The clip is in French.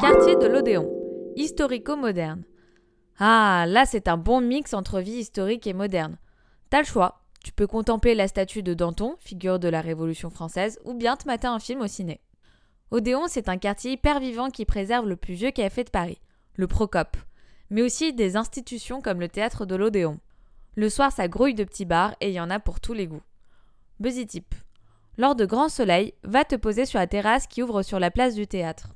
Quartier de l'Odéon, historico-moderne. Ah, là c'est un bon mix entre vie historique et moderne. T'as le choix. Tu peux contempler la statue de Danton, figure de la Révolution française, ou bien te mater un film au ciné. Odéon, c'est un quartier hyper vivant qui préserve le plus vieux café de Paris, le Procope, mais aussi des institutions comme le théâtre de l'Odéon. Le soir, ça grouille de petits bars et il y en a pour tous les goûts. Buzzy Tip. Lors de grand soleil, va te poser sur la terrasse qui ouvre sur la place du théâtre.